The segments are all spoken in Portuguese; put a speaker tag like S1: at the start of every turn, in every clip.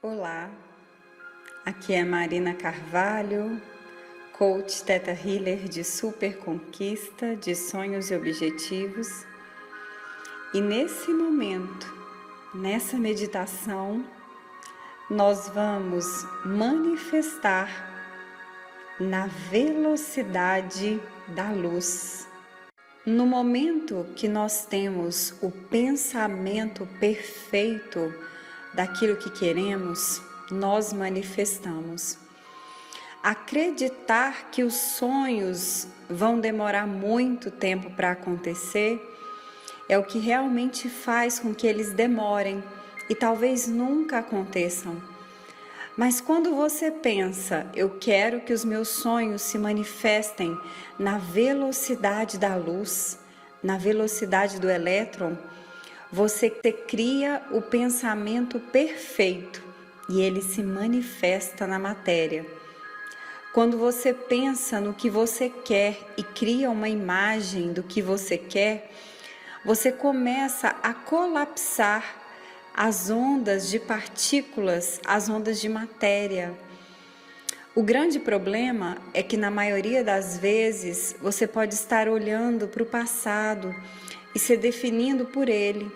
S1: Olá, aqui é Marina Carvalho, coach Teta Healer de super conquista de sonhos e objetivos. E nesse momento, nessa meditação, nós vamos manifestar na velocidade da luz. No momento que nós temos o pensamento perfeito daquilo que queremos, nós manifestamos. Acreditar que os sonhos vão demorar muito tempo para acontecer é o que realmente faz com que eles demorem e talvez nunca aconteçam. Mas quando você pensa, eu quero que os meus sonhos se manifestem na velocidade da luz, na velocidade do elétron, você cria o pensamento perfeito e ele se manifesta na matéria. Quando você pensa no que você quer e cria uma imagem do que você quer, você começa a colapsar as ondas de partículas, as ondas de matéria. O grande problema é que, na maioria das vezes, você pode estar olhando para o passado e se definindo por ele.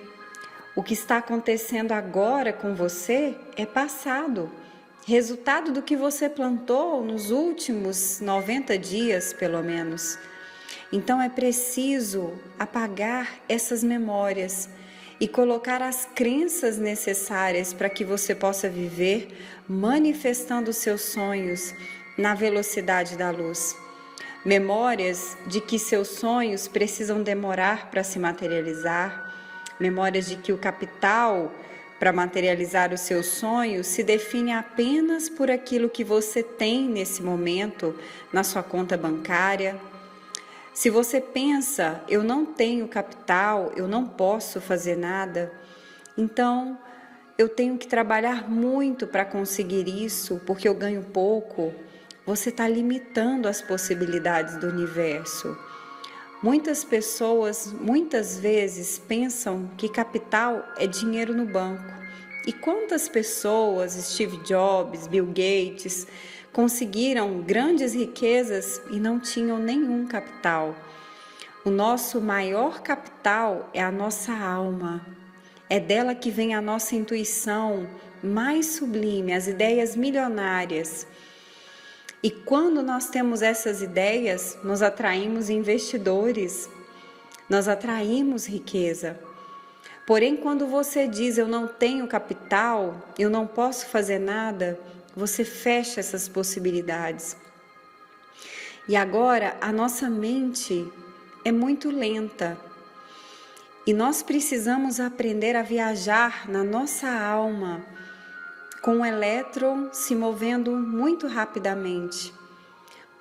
S1: O que está acontecendo agora com você é passado, resultado do que você plantou nos últimos 90 dias, pelo menos. Então é preciso apagar essas memórias e colocar as crenças necessárias para que você possa viver manifestando seus sonhos na velocidade da luz. Memórias de que seus sonhos precisam demorar para se materializar, memórias de que o capital para materializar os seus sonhos se define apenas por aquilo que você tem nesse momento na sua conta bancária, se você pensa, eu não tenho capital, eu não posso fazer nada, então eu tenho que trabalhar muito para conseguir isso, porque eu ganho pouco, você está limitando as possibilidades do universo. Muitas pessoas, muitas vezes, pensam que capital é dinheiro no banco. E quantas pessoas, Steve Jobs, Bill Gates, conseguiram grandes riquezas e não tinham nenhum capital. O nosso maior capital é a nossa alma. É dela que vem a nossa intuição mais sublime, as ideias milionárias. E quando nós temos essas ideias, nós atraímos investidores, nós atraímos riqueza. Porém, quando você diz eu não tenho capital, eu não posso fazer nada, você fecha essas possibilidades. E agora a nossa mente é muito lenta. E nós precisamos aprender a viajar na nossa alma com o elétron se movendo muito rapidamente.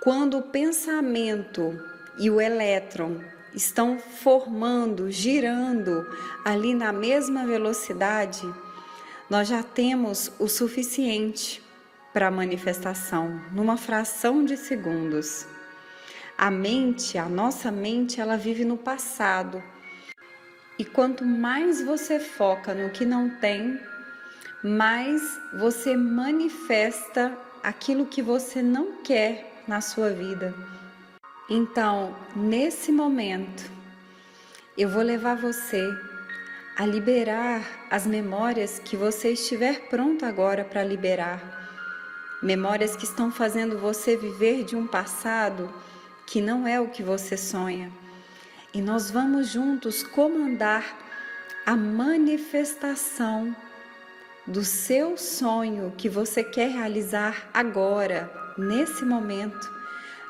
S1: Quando o pensamento e o elétron estão formando, girando ali na mesma velocidade, nós já temos o suficiente para a manifestação, numa fração de segundos. A mente, a nossa mente, ela vive no passado. E quanto mais você foca no que não tem, mais você manifesta aquilo que você não quer na sua vida. Então, nesse momento, eu vou levar você a liberar as memórias que você estiver pronto agora para liberar memórias que estão fazendo você viver de um passado que não é o que você sonha. E nós vamos juntos comandar a manifestação do seu sonho que você quer realizar agora, nesse momento,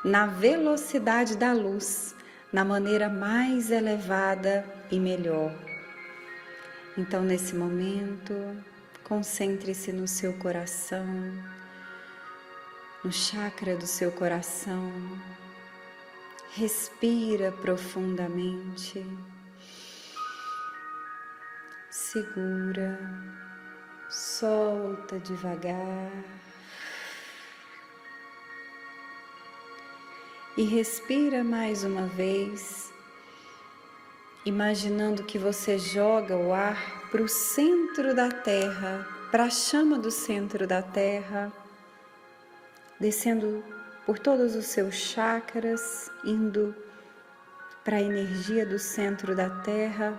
S1: na velocidade da luz, na maneira mais elevada e melhor. Então, nesse momento, concentre-se no seu coração no chakra do seu coração. Respira profundamente. Segura, solta devagar. E respira mais uma vez. imaginando que você joga o ar para o centro da Terra, para a chama do centro da Terra, descendo por todos os seus chakras, indo para a energia do centro da Terra,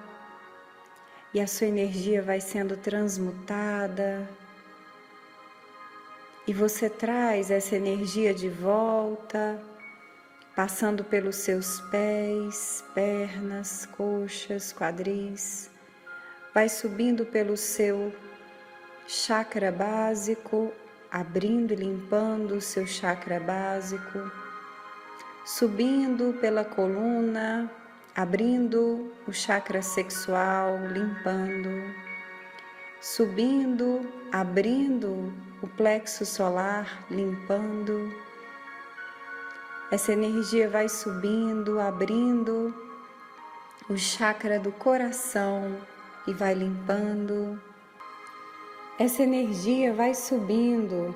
S1: e a sua energia vai sendo transmutada, e você traz essa energia de volta passando pelos seus pés, pernas, coxas, quadris, vai subindo pelo seu chakra básico, abrindo e limpando o seu chakra básico, subindo pela coluna, abrindo o chakra sexual, limpando, subindo, abrindo o plexo solar, limpando essa energia vai subindo, abrindo o chakra do coração e vai limpando. Essa energia vai subindo,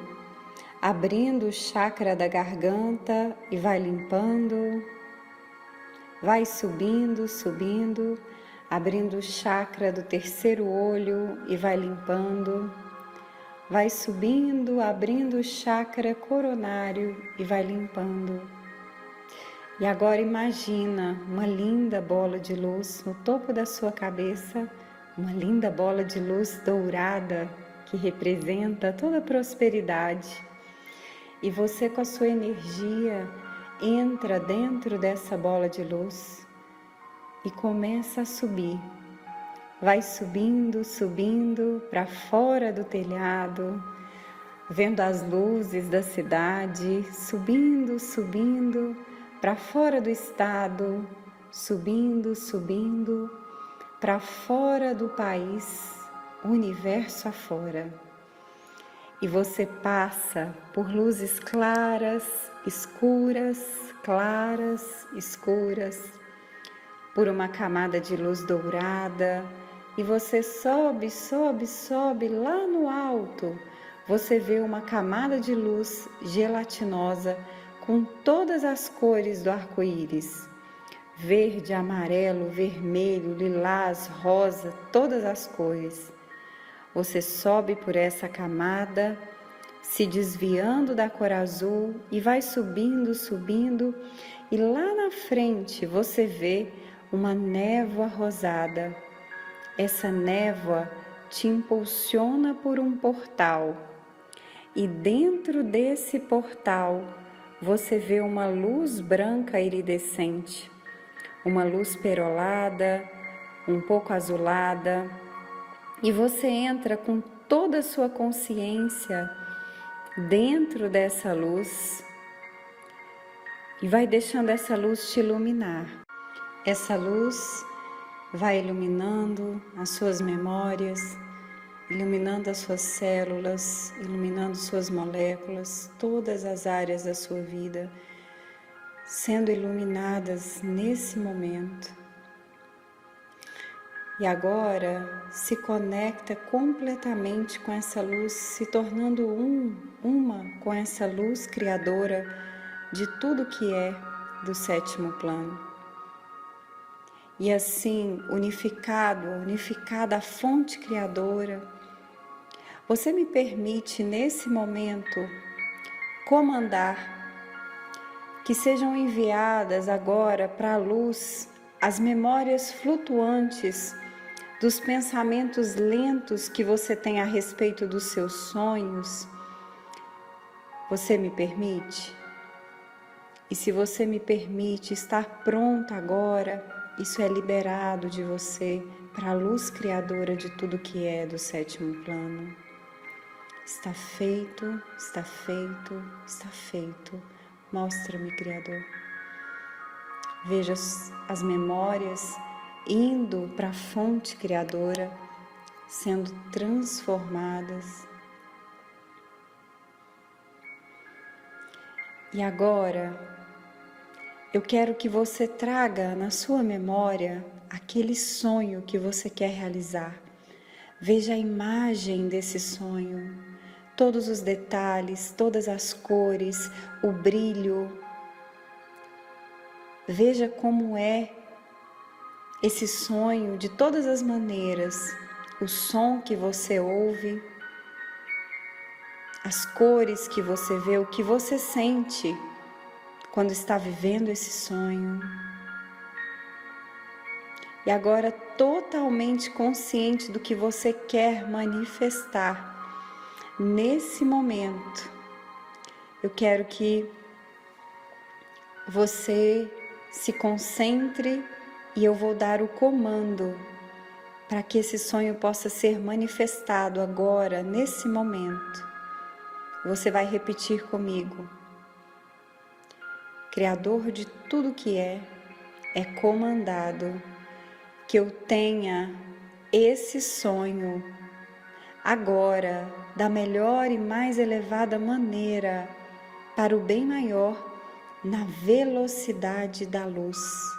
S1: abrindo o chakra da garganta e vai limpando. Vai subindo, subindo, abrindo o chakra do terceiro olho e vai limpando. Vai subindo, abrindo o chakra coronário e vai limpando e agora imagina uma linda bola de luz no topo da sua cabeça, uma linda bola de luz dourada que representa toda a prosperidade. E você com a sua energia entra dentro dessa bola de luz e começa a subir. Vai subindo, subindo para fora do telhado, vendo as luzes da cidade, subindo, subindo para fora do estado, subindo, subindo, para fora do país, universo afora. E você passa por luzes claras, escuras, claras, escuras, por uma camada de luz dourada, e você sobe, sobe, sobe lá no alto. Você vê uma camada de luz gelatinosa com todas as cores do arco-íris: verde, amarelo, vermelho, lilás, rosa, todas as cores. Você sobe por essa camada, se desviando da cor azul e vai subindo, subindo, e lá na frente você vê uma névoa rosada. Essa névoa te impulsiona por um portal, e dentro desse portal você vê uma luz branca iridescente, uma luz perolada, um pouco azulada, e você entra com toda a sua consciência dentro dessa luz e vai deixando essa luz te iluminar. Essa luz vai iluminando as suas memórias, iluminando as suas células, iluminando suas moléculas, todas as áreas da sua vida, sendo iluminadas nesse momento. E agora se conecta completamente com essa luz, se tornando um, uma com essa luz criadora de tudo que é do sétimo plano. E assim, unificado, unificada a fonte criadora, você me permite nesse momento comandar que sejam enviadas agora para a luz as memórias flutuantes dos pensamentos lentos que você tem a respeito dos seus sonhos. Você me permite? E se você me permite estar pronta agora, isso é liberado de você para a luz criadora de tudo que é do sétimo plano. Está feito, está feito, está feito. Mostra-me, Criador. Veja as memórias indo para a fonte criadora, sendo transformadas. E agora, eu quero que você traga na sua memória aquele sonho que você quer realizar. Veja a imagem desse sonho todos os detalhes, todas as cores, o brilho. Veja como é esse sonho de todas as maneiras, o som que você ouve, as cores que você vê, o que você sente quando está vivendo esse sonho. E agora, totalmente consciente do que você quer manifestar nesse momento, eu quero que você se concentre e eu vou dar o comando para que esse sonho possa ser manifestado agora, nesse momento. Você vai repetir comigo. Criador de tudo que é, é comandado que eu tenha esse sonho agora, da melhor e mais elevada maneira, para o bem maior, na velocidade da luz.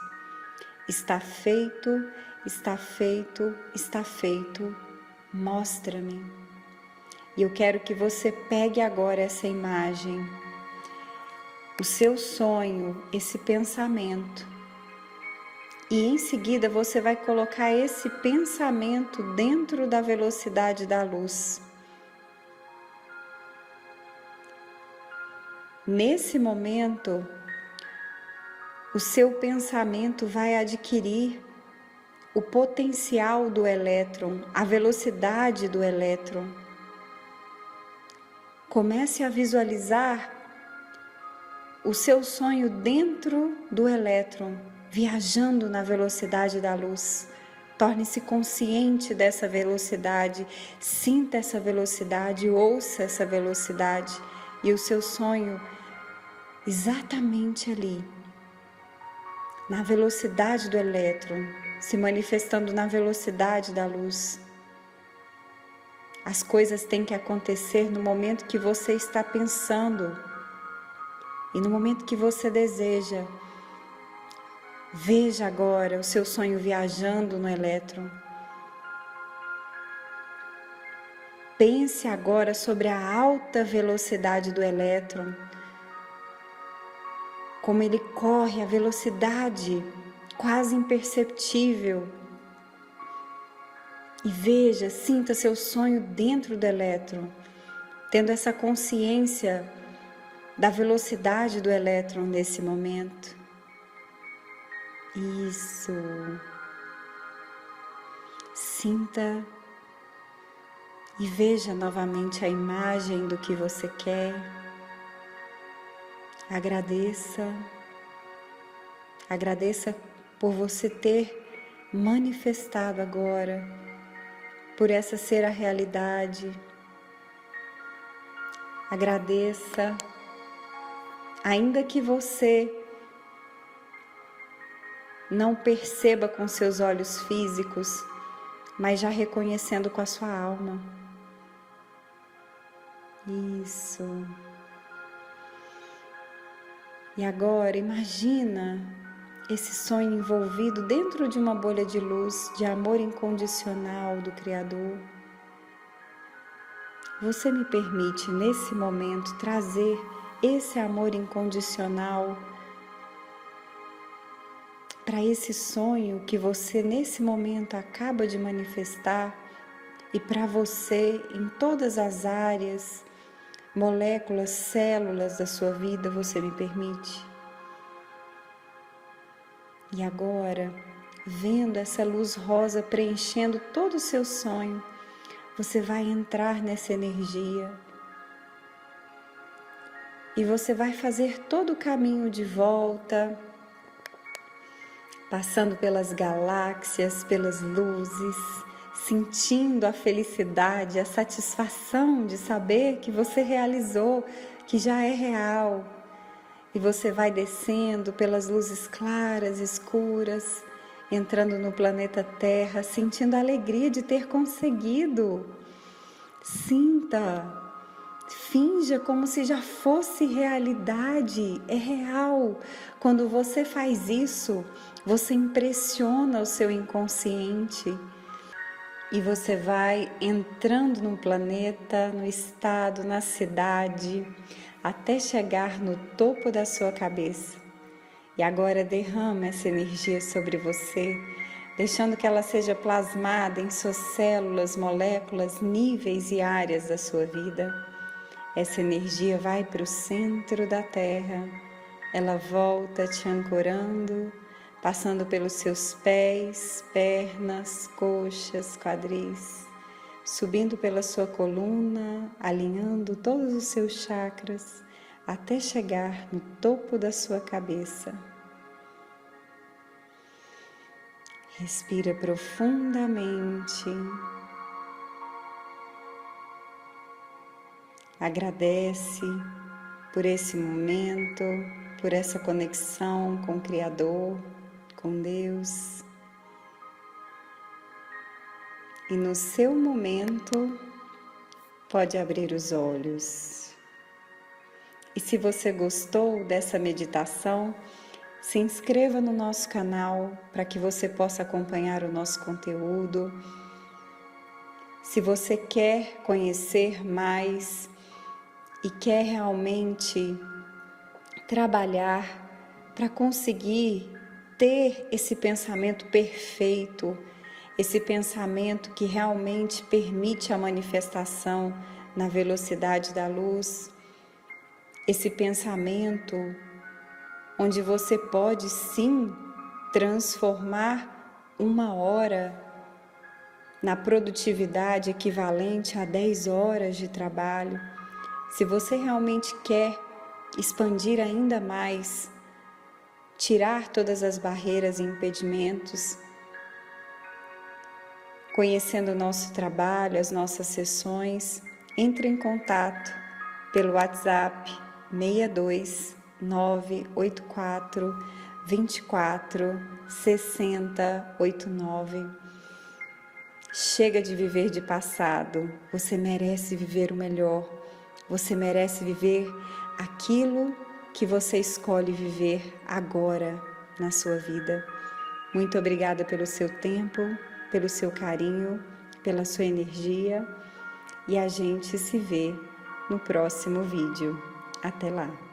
S1: Está feito, está feito, está feito. Mostra-me. E eu quero que você pegue agora essa imagem, o seu sonho, esse pensamento. E em seguida você vai colocar esse pensamento dentro da velocidade da luz. Nesse momento, o seu pensamento vai adquirir o potencial do elétron, a velocidade do elétron. Comece a visualizar o seu sonho dentro do elétron, viajando na velocidade da luz. Torne-se consciente dessa velocidade, sinta essa velocidade, ouça essa velocidade e o seu sonho exatamente ali na velocidade do elétron, se manifestando na velocidade da luz. As coisas têm que acontecer no momento que você está pensando e no momento que você deseja. Veja agora o seu sonho viajando no elétron. Pense agora sobre a alta velocidade do elétron como ele corre a velocidade quase imperceptível. E veja, sinta seu sonho dentro do elétron, tendo essa consciência da velocidade do elétron nesse momento. Isso. Sinta e veja novamente a imagem do que você quer. Agradeça, agradeça por você ter manifestado agora, por essa ser a realidade. Agradeça, ainda que você não perceba com seus olhos físicos, mas já reconhecendo com a sua alma. Isso. E agora imagina esse sonho envolvido dentro de uma bolha de luz, de amor incondicional do Criador. Você me permite nesse momento trazer esse amor incondicional para esse sonho que você nesse momento acaba de manifestar e para você em todas as áreas moléculas, células da sua vida, você me permite? E agora, vendo essa luz rosa preenchendo todo o seu sonho, você vai entrar nessa energia e você vai fazer todo o caminho de volta, passando pelas galáxias, pelas luzes, sentindo a felicidade, a satisfação de saber que você realizou, que já é real. E você vai descendo pelas luzes claras, escuras, entrando no planeta Terra, sentindo a alegria de ter conseguido. Sinta, finja como se já fosse realidade, é real. Quando você faz isso, você impressiona o seu inconsciente e você vai entrando no planeta, no estado, na cidade, até chegar no topo da sua cabeça. E agora derrama essa energia sobre você, deixando que ela seja plasmada em suas células, moléculas, níveis e áreas da sua vida. Essa energia vai para o centro da Terra, ela volta te ancorando, passando pelos seus pés, pernas, coxas, quadris, subindo pela sua coluna, alinhando todos os seus chakras até chegar no topo da sua cabeça. Respira profundamente. Agradece por esse momento, por essa conexão com o Criador, com Deus. E no seu momento, pode abrir os olhos. E se você gostou dessa meditação, se inscreva no nosso canal para que você possa acompanhar o nosso conteúdo. Se você quer conhecer mais e quer realmente trabalhar para conseguir ter esse pensamento perfeito, esse pensamento que realmente permite a manifestação na velocidade da luz, esse pensamento onde você pode sim transformar uma hora na produtividade equivalente a 10 horas de trabalho. Se você realmente quer expandir ainda mais, tirar todas as barreiras e impedimentos, conhecendo o nosso trabalho, as nossas sessões, entre em contato pelo WhatsApp 62 984 24 60 89. Chega de viver de passado, você merece viver o melhor, você merece viver aquilo que você escolhe viver agora na sua vida. Muito obrigada pelo seu tempo, pelo seu carinho, pela sua energia e a gente se vê no próximo vídeo. Até lá!